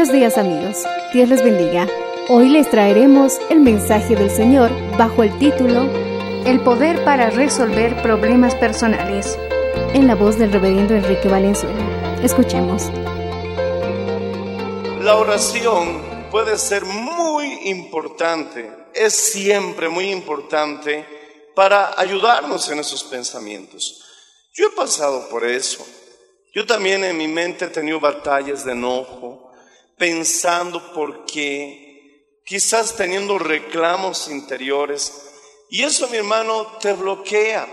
Buenos días amigos, Dios les bendiga. Hoy les traeremos el mensaje del Señor bajo el título El poder para resolver problemas personales, en la voz del reverendo Enrique Valenzuela. Escuchemos. La oración puede ser muy importante, es siempre muy importante para ayudarnos en esos pensamientos. Yo he pasado por eso. Yo también en mi mente he tenido batallas de enojo, pensando por qué, quizás teniendo reclamos interiores. Y eso, mi hermano, te bloquea.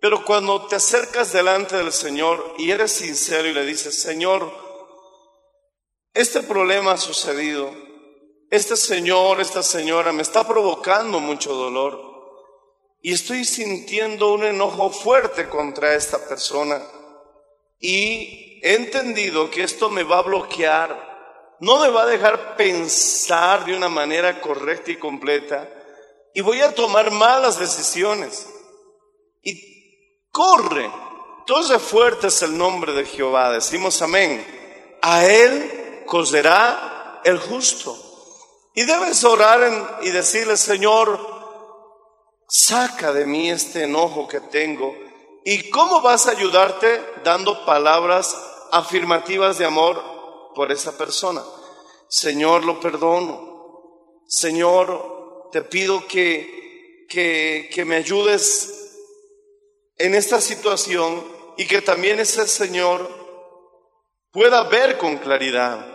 Pero cuando te acercas delante del Señor y eres sincero y le dices, Señor, este problema ha sucedido. Este señor, esta señora me está provocando mucho dolor y estoy sintiendo un enojo fuerte contra esta persona y he entendido que esto me va a bloquear, no me va a dejar pensar de una manera correcta y completa y voy a tomar malas decisiones. Y corre, entonces fuerte es el nombre de Jehová, decimos amén. A él coserá el justo. Y debes orar y decirle, Señor, saca de mí este enojo que tengo. ¿Y cómo vas a ayudarte? Dando palabras afirmativas de amor por esa persona. Señor, lo perdono. Señor, te pido que, que, me ayudes en esta situación y que también ese Señor pueda ver con claridad.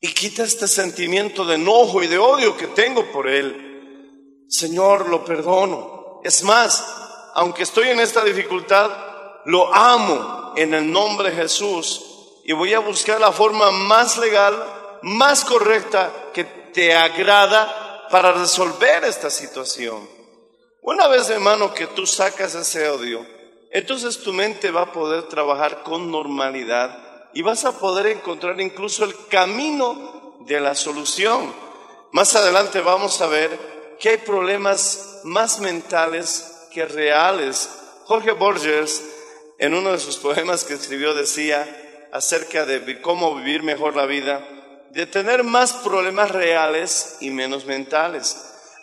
Y quita este sentimiento de enojo y de odio que tengo por Él. Señor, lo perdono. Es más, aunque estoy en esta dificultad, lo amo en el nombre de Jesús y voy a buscar la forma más legal, más correcta que te agrada para resolver esta situación. Una vez, hermano, que tú sacas ese odio, entonces tu mente va a poder trabajar con normalidad y vas a poder encontrar incluso el camino de la solución. Más adelante vamos a ver que hay problemas más mentales que reales. Jorge Borges, en uno de sus poemas que escribió, decía acerca de cómo vivir mejor la vida, de tener más problemas reales y menos mentales.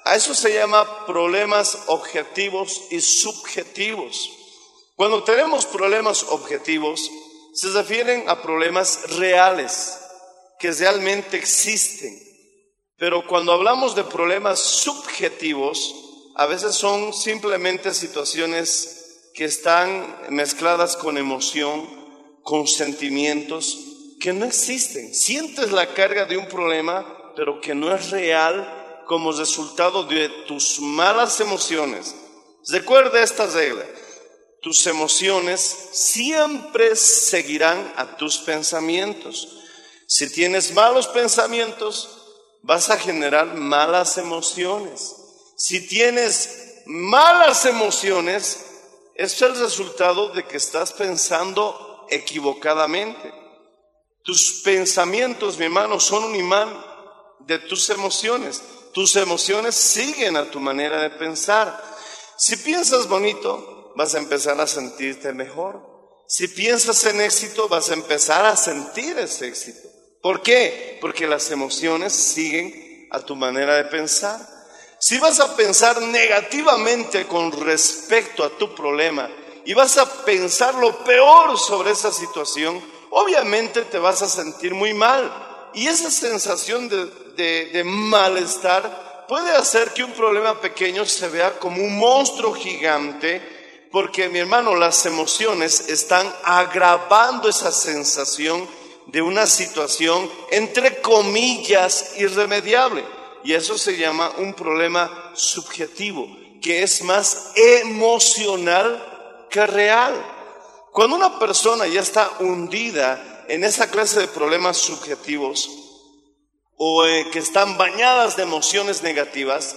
A eso se llama problemas objetivos y subjetivos. Cuando tenemos problemas objetivos, se refieren a problemas reales, que realmente existen. Pero cuando hablamos de problemas subjetivos, a veces son simplemente situaciones que están mezcladas con emoción, con sentimientos que no existen. Sientes la carga de un problema, pero que no es real como resultado de tus malas emociones. Recuerda esta regla. Tus emociones siempre seguirán a tus pensamientos. Si tienes malos pensamientos, vas a generar malas emociones. Si tienes malas emociones, es el resultado de que estás pensando equivocadamente. Tus pensamientos, mi hermano, son un imán de tus emociones. Tus emociones siguen a tu manera de pensar. Si piensas bonito, vas a empezar a sentirte mejor. Si piensas en éxito, vas a empezar a sentir ese éxito. ¿Por qué? Porque las emociones siguen a tu manera de pensar. Si vas a pensar negativamente con respecto a tu problema y vas a pensar lo peor sobre esa situación, obviamente te vas a sentir muy mal. Y esa sensación de, malestar puede hacer que un problema pequeño se vea como un monstruo gigante, porque mi hermano, las emociones están agravando esa sensación de una situación, entre comillas, irremediable. Y eso se llama un problema subjetivo, que es más emocional que real. Cuando una persona ya está hundida en esa clase de problemas subjetivos o eh, que están bañadas de emociones negativas,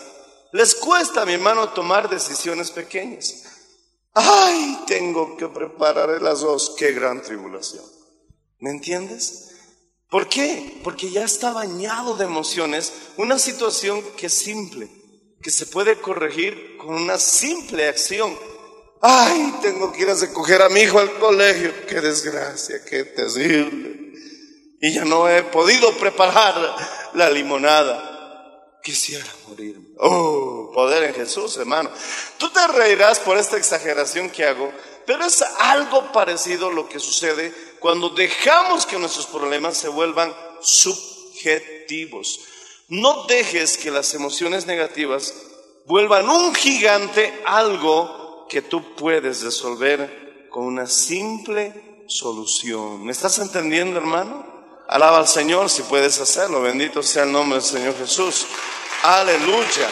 les cuesta, mi hermano, tomar decisiones pequeñas. Ay, tengo que preparar el arroz, qué gran tribulación. ¿Me entiendes? ¿Por qué? Porque ya está bañado de emociones, una situación que es simple, que se puede corregir con una simple acción. Ay, tengo que ir a recoger a mi hijo al colegio, qué desgracia, qué terrible. Y ya no he podido preparar la limonada. Quisiera morir. Oh, poder en Jesús, hermano. Tú te reirás por esta exageración que hago, pero es algo parecido lo que sucede cuando dejamos que nuestros problemas se vuelvan subjetivos. No dejes que las emociones negativas vuelvan un gigante algo que tú puedes resolver con una simple solución. ¿Me estás entendiendo, hermano? Alaba al Señor si puedes hacerlo. Bendito sea el nombre del Señor Jesús. Aleluya.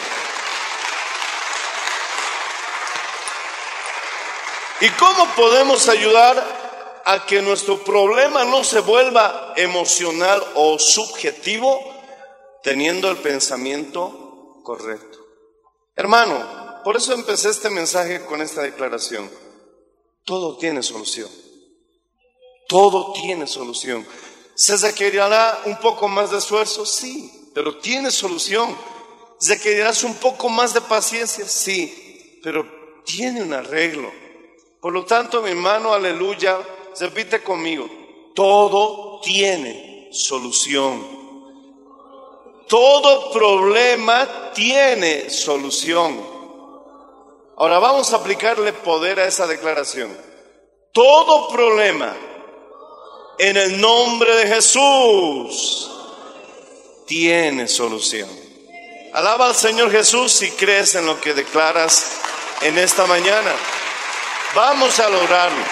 ¿Y cómo podemos ayudar a que nuestro problema no se vuelva emocional o subjetivo teniendo el pensamiento correcto? Hermano, por eso empecé este mensaje con esta declaración. Todo tiene solución. Todo tiene solución. ¿Se requerirá un poco más de esfuerzo? Sí, pero tiene solución. ¿Requerirás un poco más de paciencia? Sí, pero tiene un arreglo. Por lo tanto, mi hermano, aleluya, repite conmigo, todo tiene solución. Todo problema tiene solución. Ahora vamos a aplicarle poder a esa declaración. Todo problema en el nombre de Jesús tiene solución. Alaba al Señor Jesús si crees en lo que declaras en esta mañana. Vamos a lograrlo.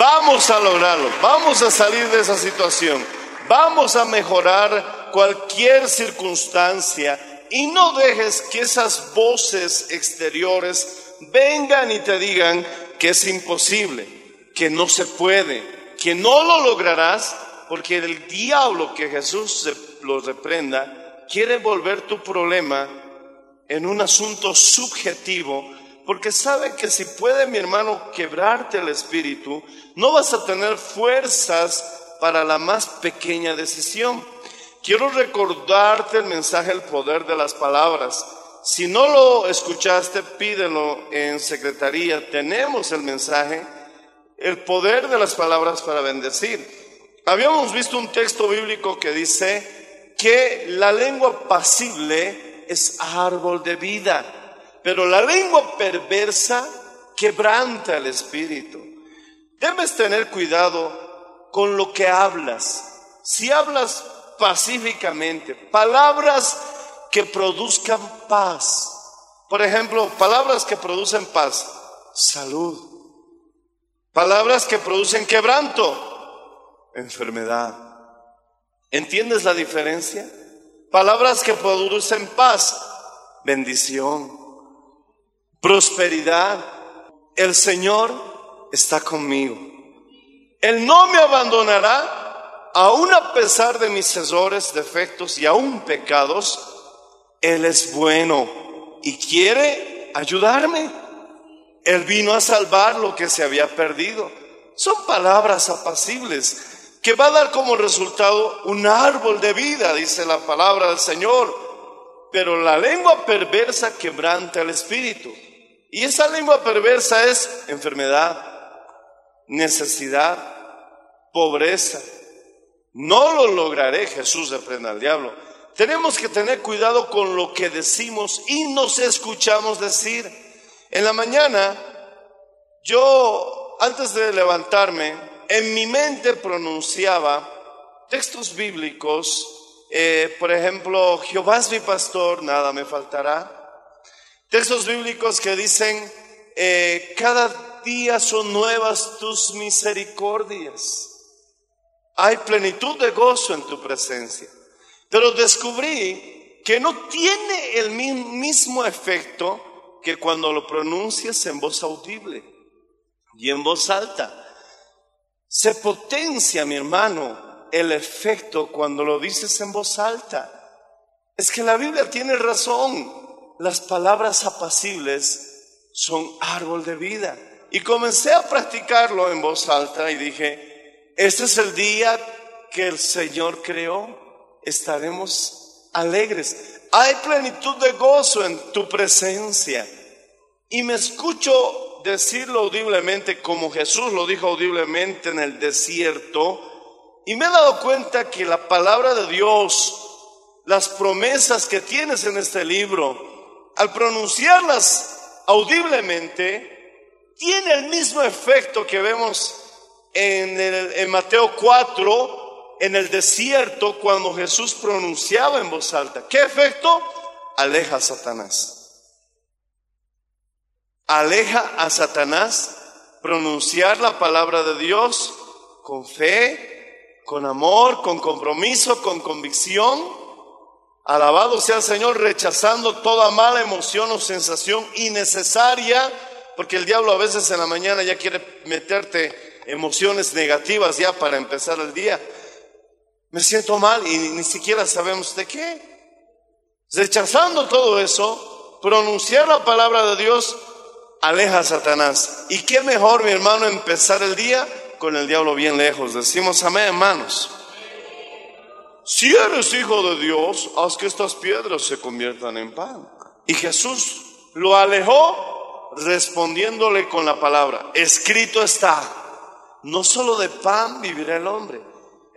Vamos a lograrlo. Vamos a salir de esa situación. Vamos a mejorar cualquier circunstancia y no dejes que esas voces exteriores vengan y te digan que es imposible, que no se puede, que no lo lograrás, porque el diablo que Jesús lo reprenda quiere volver tu problema en un asunto subjetivo porque sabe que si puede mi hermano quebrarte el espíritu, no vas a tener fuerzas para la más pequeña decisión. Quiero recordarte el mensaje, el poder de las palabras. Si no lo escuchaste, pídelo en secretaría. Tenemos el mensaje, el poder de las palabras para bendecir. Habíamos visto un texto bíblico que dice que la lengua pasible es árbol de vida pero la lengua perversa quebranta el espíritu. Debes tener cuidado con lo que hablas. Si hablas pacíficamente, palabras que produzcan paz. Por ejemplo, palabras que producen paz, salud. Palabras que producen quebranto, enfermedad. ¿Entiendes la diferencia? Palabras que producen paz, bendición prosperidad. El Señor está conmigo. Él no me abandonará, aun a pesar de mis errores, defectos y aún pecados. Él es bueno y quiere ayudarme. Él vino a salvar lo que se había perdido. Son palabras apacibles que va a dar como resultado un árbol de vida, dice la palabra del Señor. pero la lengua perversa quebranta el espíritu. Y esa lengua perversa es enfermedad, necesidad, pobreza. No lo lograré, Jesús reprenda al diablo. Tenemos que tener cuidado con lo que decimos y nos escuchamos decir. En la mañana, yo, antes de levantarme, en mi mente pronunciaba textos bíblicos, eh, por ejemplo, Jehová es mi pastor, nada me faltará. Textos bíblicos que dicen, eh, cada día son nuevas tus misericordias. Hay plenitud de gozo en tu presencia. Pero descubrí que no tiene el mismo efecto que cuando lo pronuncias en voz audible y en voz alta. Se potencia, mi hermano, el efecto cuando lo dices en voz alta. Es que la Biblia tiene razón. Las palabras apacibles son árbol de vida. Y comencé a practicarlo en voz alta y dije, este es el día que el Señor creó estaremos alegres. Hay plenitud de gozo en tu presencia. Y me escucho decirlo audiblemente como Jesús lo dijo audiblemente en el desierto. Y me he dado cuenta que la palabra de Dios, las promesas que tienes en este libro, al pronunciarlas audiblemente, tiene el mismo efecto que vemos en, en Mateo 4, en el desierto cuando Jesús pronunciaba en voz alta. ¿Qué efecto? Aleja a Satanás. Aleja a Satanás pronunciar la palabra de Dios con fe, con amor, con compromiso, con convicción. Alabado sea el Señor, rechazando toda mala emoción o sensación innecesaria, porque el diablo a veces en la mañana ya quiere meterte emociones negativas ya para empezar el día me siento mal y ni siquiera sabemos de qué. Rechazando todo eso, pronunciar la palabra de Dios aleja a Satanás. ¿Y qué mejor, mi hermano, empezar el día con el diablo bien lejos? Decimos amén, hermanos. Si eres hijo de Dios, haz que estas piedras se conviertan en pan. Y Jesús lo alejó respondiéndole con la palabra, escrito está, no solo de pan vivirá el hombre,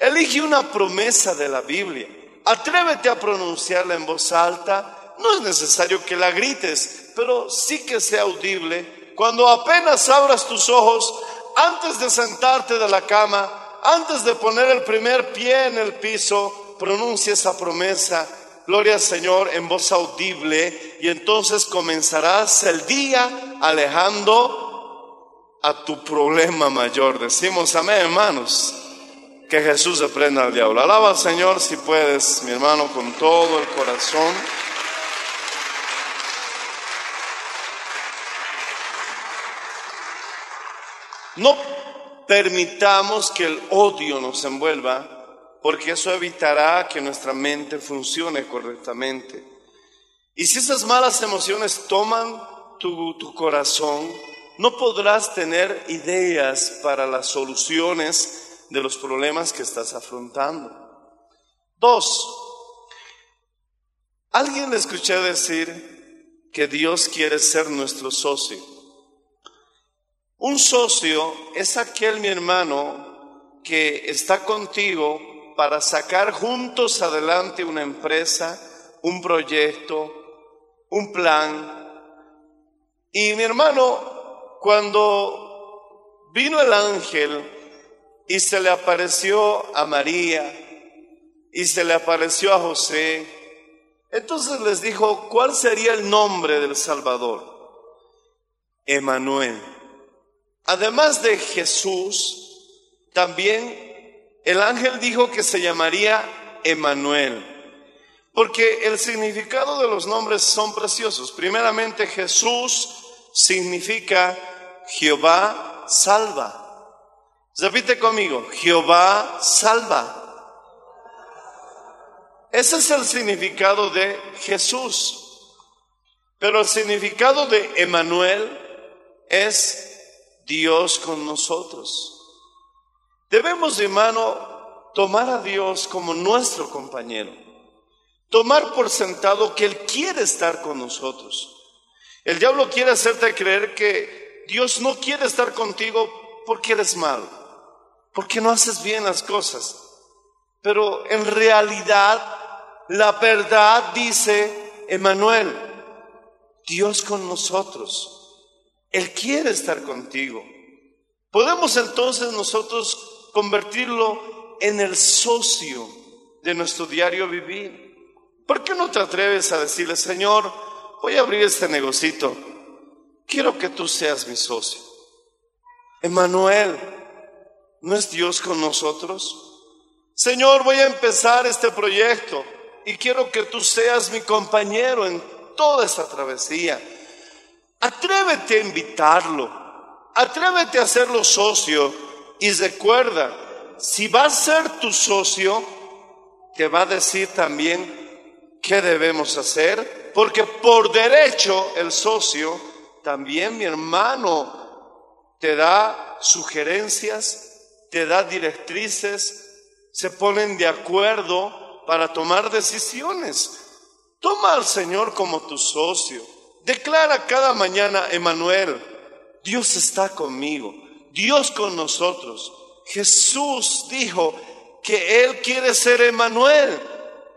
Elige una promesa de la Biblia. Atrévete a pronunciarla en voz alta. No es necesario que la grites, pero sí que sea audible. Cuando apenas abras tus ojos, antes de sentarte de la cama, antes de poner el primer pie en el piso, pronuncia esa promesa. Gloria al Señor en voz audible y entonces comenzarás el día alejando a tu problema mayor. Decimos amén, hermanos que Jesús reprenda al diablo. Alaba al Señor si puedes, mi hermano, con todo el corazón. No permitamos que el odio nos envuelva, porque eso evitará que nuestra mente funcione correctamente. Y si esas malas emociones toman tu, tu corazón, no podrás tener ideas para las soluciones de los problemas que estás afrontando. Dos, alguien le escuché decir que Dios quiere ser nuestro socio. Un socio es aquel, mi hermano, que está contigo para sacar juntos adelante una empresa, un proyecto, un plan. Y mi hermano, cuando vino el ángel y se le apareció a María y se le apareció a José. Entonces les dijo, ¿cuál sería el nombre del Salvador? Emanuel. Además de Jesús, también el ángel dijo que se llamaría Emanuel, porque el significado de los nombres son preciosos. Primeramente, Jesús significa Jehová salva. Repite conmigo, Jehová salva. Ese es el significado de Jesús. Pero el significado de Emanuel es Dios con nosotros. Debemos, hermano, tomar a Dios como nuestro compañero. tomar por sentado que Él quiere estar con nosotros. El diablo quiere hacerte creer que Dios no quiere estar contigo porque eres malo, porque no haces bien las cosas. Pero en realidad la verdad dice, Emanuel, Dios con nosotros. Él quiere estar contigo. Podemos entonces nosotros convertirlo en el socio de nuestro diario vivir. ¿Por qué no te atreves a decirle, Señor, voy a abrir este negocito? Quiero que tú seas mi socio. Emanuel, ¿no es Dios con nosotros? Señor, voy a empezar este proyecto y quiero que tú seas mi compañero en toda esta travesía. Atrévete a invitarlo, atrévete a hacerlo socio y recuerda, si va a ser tu socio, te va a decir también qué debemos hacer, porque por derecho el socio, también mi hermano, te da sugerencias, te da directrices, se ponen de acuerdo para tomar decisiones. Toma al Señor como tu socio. Declara cada mañana, Emanuel, Dios está conmigo, Dios con nosotros. Jesús dijo que Él quiere ser Emanuel,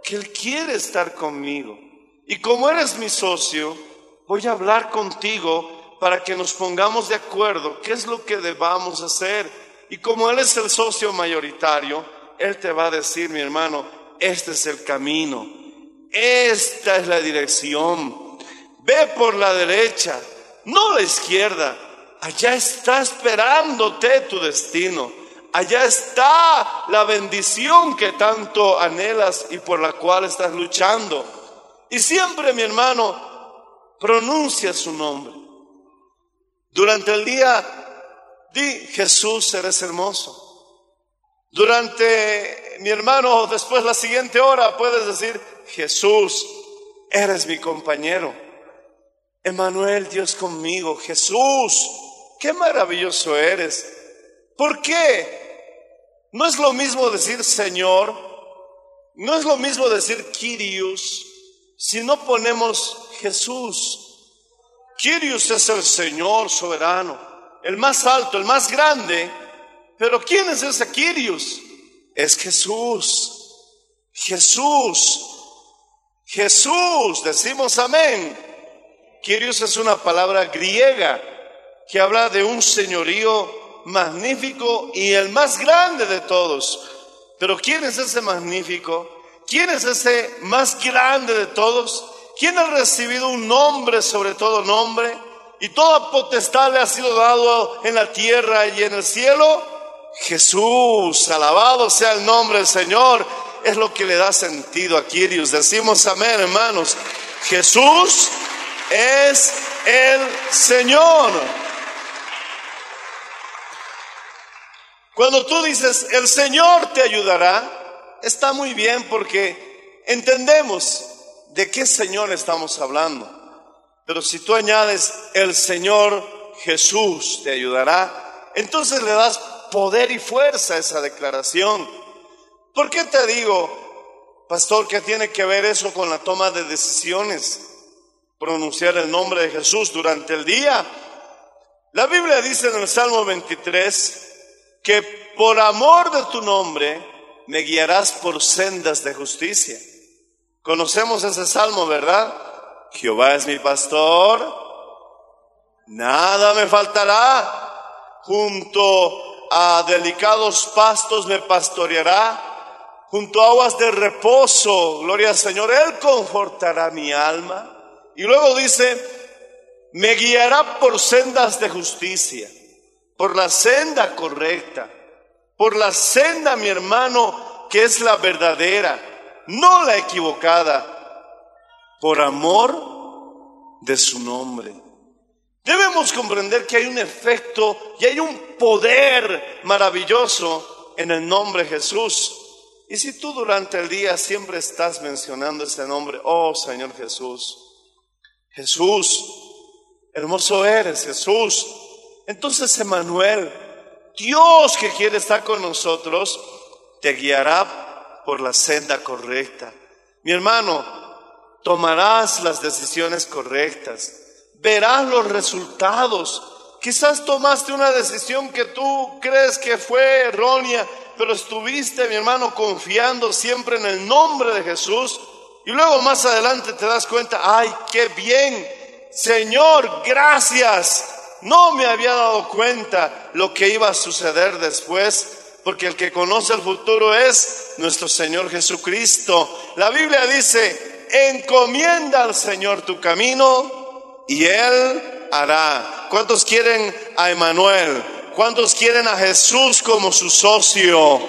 que Él quiere estar conmigo. Y como eres mi socio, voy a hablar contigo para que nos pongamos de acuerdo qué es lo que debamos hacer. Y como Él es el socio mayoritario, Él te va a decir, mi hermano, este es el camino, esta es la dirección. Ve por la derecha, no la izquierda. Allá está esperándote tu destino. Allá está la bendición que tanto anhelas y por la cual estás luchando. Y siempre, mi hermano, pronuncia su nombre. Durante el día, di, Jesús, eres hermoso. Durante, mi hermano, después la siguiente hora puedes decir, Jesús, eres mi compañero. Emanuel, Dios conmigo. Jesús, qué maravilloso eres. ¿Por qué? No es lo mismo decir Señor, no es lo mismo decir Kyrios, si no ponemos Jesús. Kyrios es el Señor soberano, el más alto, el más grande. Pero ¿quién es ese Kyrios? Es Jesús. Jesús. Jesús. Decimos amén. Kyrios es una palabra griega que habla de un señorío magnífico y el más grande de todos. Pero ¿quién es ese magnífico? ¿Quién es ese más grande de todos? ¿Quién ha recibido un nombre sobre todo nombre? Y toda potestad le ha sido dado en la tierra y en el cielo. Jesús, alabado sea el nombre del Señor. Es lo que le da sentido a Kyrios. Decimos amén, hermanos. Jesús es el Señor. Cuando tú dices, el Señor te ayudará, está muy bien porque entendemos de qué Señor estamos hablando. Pero si tú añades, el Señor Jesús te ayudará, entonces le das poder y fuerza a esa declaración. ¿Por qué te digo, pastor, que tiene que ver eso con la toma de decisiones? Pronunciar el nombre de Jesús durante el día. La Biblia dice en el Salmo 23, que por amor de tu nombre me guiarás por sendas de justicia. Conocemos ese salmo, ¿verdad? Jehová es mi pastor, nada me faltará, junto a delicados pastos me pastoreará, junto a aguas de reposo, gloria al Señor, Él confortará mi alma. Y luego dice, me guiará por sendas de justicia por la senda correcta, por la senda, mi hermano, que es la verdadera, no la equivocada, por amor de su nombre. Debemos comprender que hay un efecto y hay un poder maravilloso en el nombre de Jesús. Y si tú durante el día siempre estás mencionando ese nombre, oh Señor Jesús, Jesús, hermoso eres Jesús, entonces, Emanuel, Dios que quiere estar con nosotros, te guiará por la senda correcta. Mi hermano, tomarás las decisiones correctas, verás los resultados. Quizás tomaste una decisión que tú crees que fue errónea, pero estuviste, mi hermano, confiando siempre en el nombre de Jesús. Y luego más adelante te das cuenta, ay, qué bien, Señor, gracias. No me había dado cuenta lo que iba a suceder después, porque el que conoce el futuro es nuestro Señor Jesucristo. La Biblia dice, encomienda al Señor tu camino y Él hará. ¿Cuántos quieren a Emanuel? ¿Cuántos quieren a Jesús como su socio?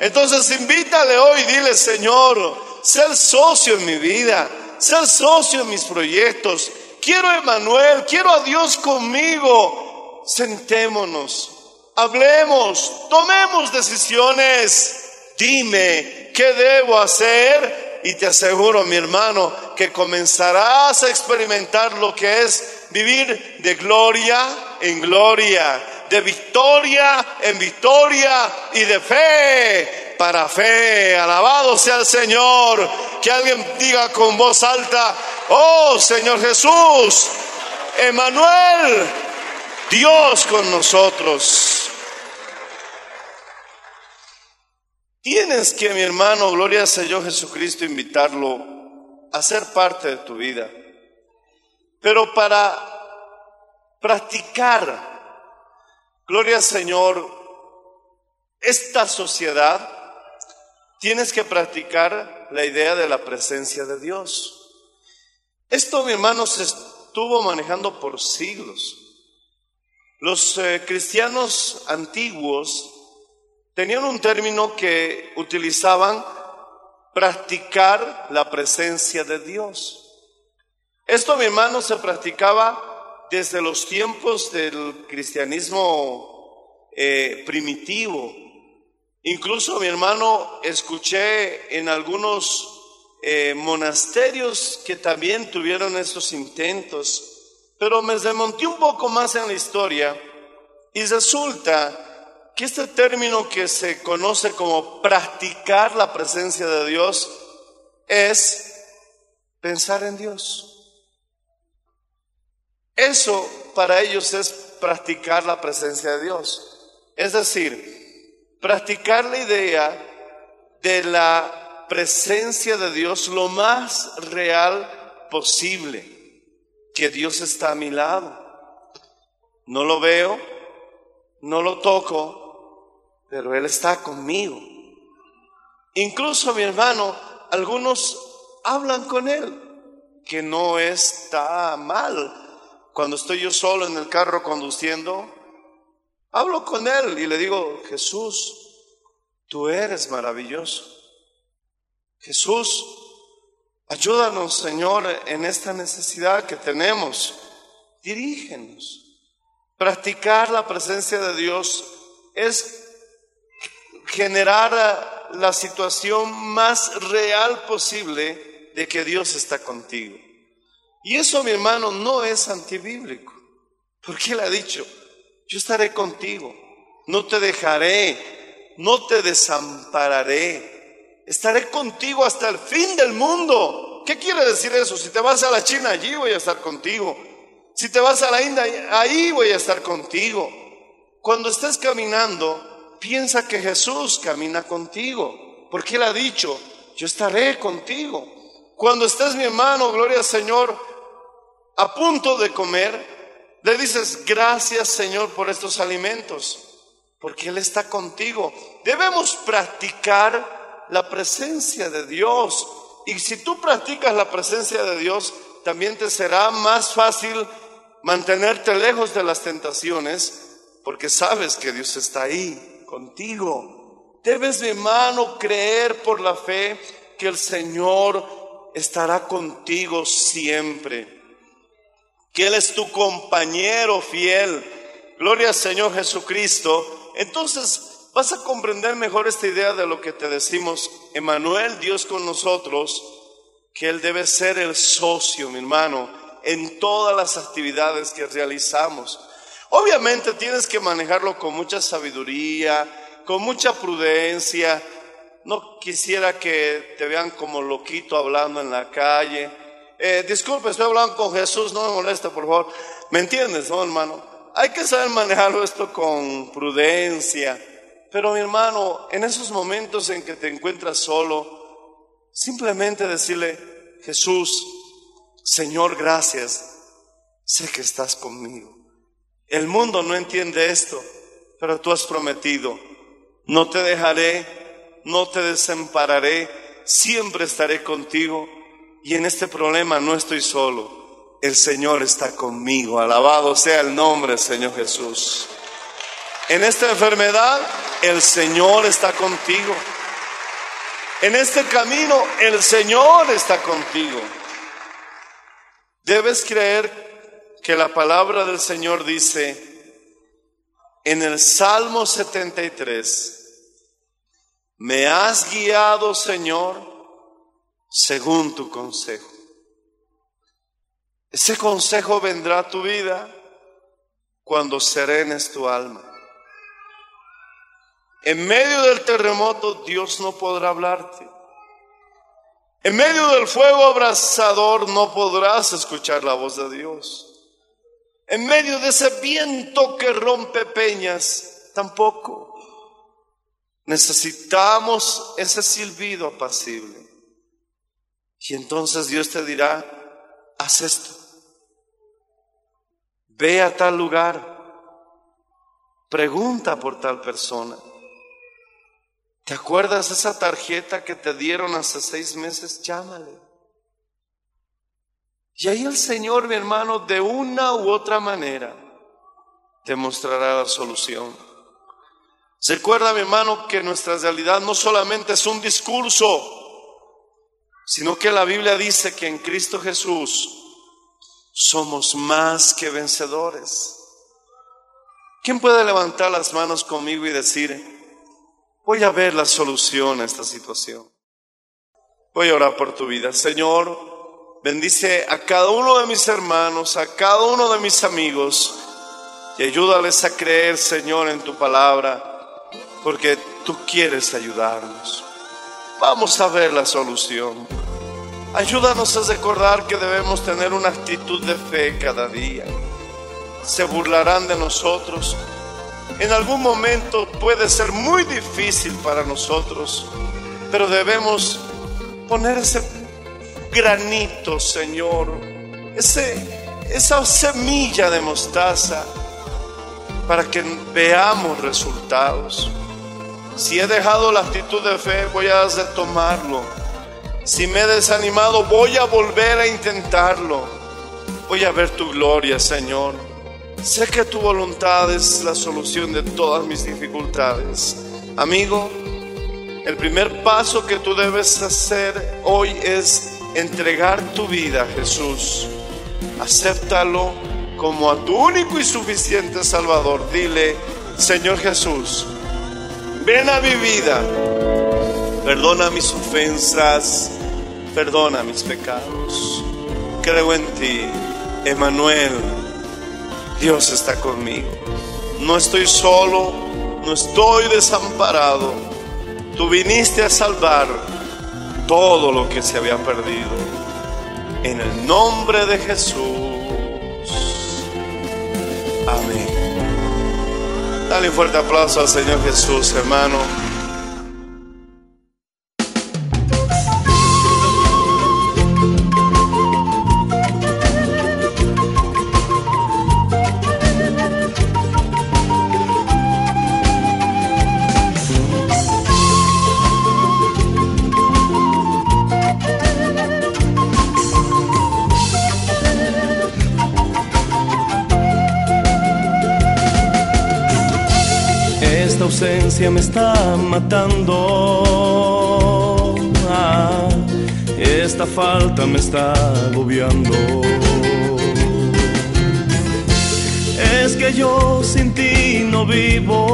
Entonces invítale hoy, dile, Señor, sé el socio en mi vida, sé el socio en mis proyectos. Quiero a Emanuel, quiero a Dios conmigo. Sentémonos, hablemos, tomemos decisiones. Dime qué debo hacer y te aseguro, mi hermano, que comenzarás a experimentar lo que es vivir de gloria en gloria, de victoria en victoria y de fe para fe. Alabado sea el Señor. Que alguien diga con voz alta, oh Señor Jesús, Emanuel, Dios con nosotros. Tienes que, mi hermano, gloria al Señor Jesucristo, invitarlo a ser parte de tu vida. Pero para practicar, gloria al Señor, esta sociedad, tienes que practicar la idea de la presencia de Dios. Esto, mi hermano, se estuvo manejando por siglos. Los eh, cristianos antiguos tenían un término que utilizaban practicar la presencia de Dios. Esto, mi hermano, se practicaba desde los tiempos del cristianismo eh, primitivo. Incluso, mi hermano, escuché en algunos eh, monasterios que también tuvieron estos intentos, pero me remonté un poco más en la historia y resulta que este término que se conoce como practicar la presencia de Dios es pensar en Dios. Eso para ellos es practicar la presencia de Dios. Es decir, practicar la idea de la presencia de Dios lo más real posible, que Dios está a mi lado. No lo veo, no lo toco, pero Él está conmigo. Incluso mi hermano, algunos hablan con Él, que no está mal. Cuando estoy yo solo en el carro conduciendo, hablo con Él y le digo, Jesús, tú eres maravilloso. Jesús, ayúdanos, Señor, en esta necesidad que tenemos. Dirígenos. Practicar la presencia de Dios es generar la situación más real posible de que Dios está contigo. Y eso, mi hermano, no es antibíblico. Porque Él ha dicho, yo estaré contigo, no te dejaré, no te desampararé, estaré contigo hasta el fin del mundo. ¿Qué quiere decir eso? Si te vas a la China, allí voy a estar contigo. Si te vas a la India, ahí voy a estar contigo. Cuando estés caminando, piensa que Jesús camina contigo, porque Él ha dicho, yo estaré contigo. Cuando estés mi hermano, gloria al Señor, a punto de comer, le dices, gracias Señor por estos alimentos, porque Él está contigo. Debemos practicar la presencia de Dios. Y si tú practicas la presencia de Dios, también te será más fácil mantenerte lejos de las tentaciones, porque sabes que Dios está ahí contigo. Debes, mi hermano, creer por la fe que el Señor estará contigo siempre, que Él es tu compañero fiel. Gloria al Señor Jesucristo. Entonces vas a comprender mejor esta idea de lo que te decimos, Emanuel, Dios con nosotros, que Él debe ser el socio, mi hermano, en todas las actividades que realizamos. Obviamente tienes que manejarlo con mucha sabiduría, con mucha prudencia. no quisiera que te vean como loquito hablando en la calle. Eh, disculpe, estoy hablando con Jesús, no me molesta, por favor. ¿Me entiendes, no, hermano? Hay que saber manejarlo esto con prudencia. Pero mi hermano, en esos momentos en que te encuentras solo, simplemente decirle, Jesús, Señor, gracias, sé que estás conmigo. El mundo no entiende esto, pero tú has prometido, no te dejaré, no te desampararé, siempre estaré contigo y en este problema no estoy solo. El Señor está conmigo, alabado sea el nombre, Señor Jesús. En esta enfermedad, el Señor está contigo. En este camino, el Señor está contigo. Debes creer que la palabra del Señor dice en el Salmo 73, me has guiado, Señor, según tu consejo. Ese consejo vendrá a tu vida cuando serenes tu alma. En medio del terremoto Dios no podrá hablarte. En medio del fuego abrasador no podrás escuchar la voz de Dios. En medio de ese viento que rompe peñas, tampoco. Necesitamos ese silbido apacible. Y entonces Dios te dirá, haz esto. Ve a tal lugar. Pregunta por tal persona. ¿Te acuerdas de esa tarjeta que te dieron hace seis meses? Llámale. Y ahí el Señor, mi hermano, de una u otra manera, te mostrará la solución. Recuerda, mi hermano, que nuestra realidad no solamente es un discurso, sino que la Biblia dice que en Cristo Jesús somos más que vencedores. ¿Quién puede levantar las manos conmigo y decir, Voy a ver la solución a esta situación. Voy a orar por tu vida. Señor, bendice a cada uno de mis hermanos, a cada uno de mis amigos y ayúdales a creer, Señor, en tu palabra, porque tú quieres ayudarnos. Vamos a ver la solución. Ayúdanos a recordar que debemos tener una actitud de fe cada día. Se burlarán de nosotros, en algún momento puede ser muy difícil para nosotros, pero debemos poner ese granito, Señor, ese, esa semilla de mostaza para que veamos resultados. Si he dejado la actitud de fe, voy a retomarlo. Si me he desanimado, voy a volver a intentarlo. Voy a ver tu gloria, Señor. Sé que tu voluntad es la solución de todas mis dificultades. Amigo, el primer paso que tú debes hacer hoy es entregar tu vida a Jesús. Acéptalo como a tu único y suficiente Salvador. Dile, Señor Jesús, ven a mi vida, perdona mis ofensas, perdona mis pecados. Creo en ti, Emanuel Dios está conmigo. No estoy solo, no estoy desamparado. Tú viniste a salvar todo lo que se había perdido. En el nombre de Jesús. Amén. Dale un fuerte aplauso al Señor Jesús, hermano. Me está matando. Ah, esta falta me está agobiando. Es que yo sin ti no vivo.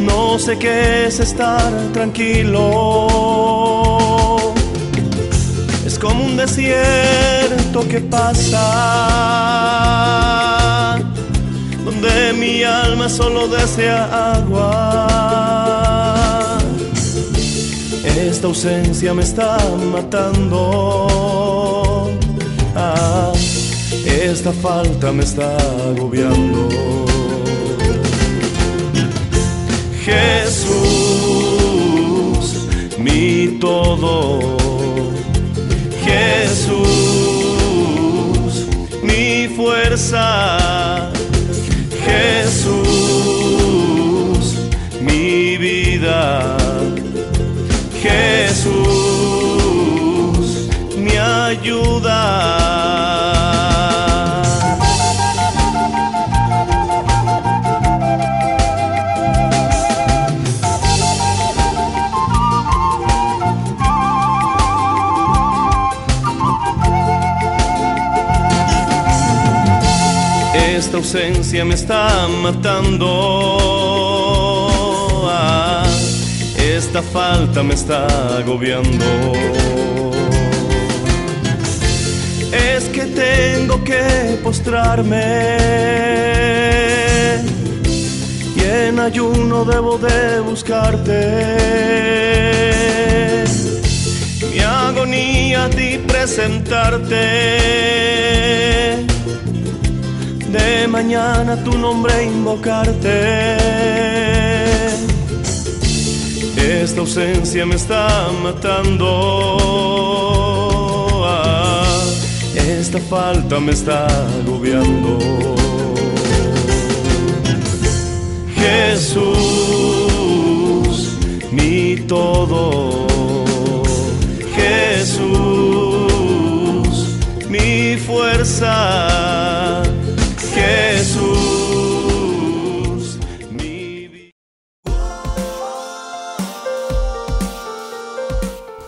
No sé qué es estar tranquilo. Es como un desierto que pasa donde mi alma solo desea agua. Esta ausencia me está matando. Ah, esta falta me está agobiando. Jesús, mi todo. Jesús, mi fuerza. Jesús, mi vida. Jesús, mi ayuda. Esta ausencia me está matando. Ah, esta falta me está agobiando. Es que tengo que postrarme. Y en ayuno debo de buscarte. Mi agonía a ti presentarte de mañana tu nombre invocarte. Esta ausencia me está matando. Ah, esta falta me está agobiando. Jesús, mi todo. Jesús, mi fuerza.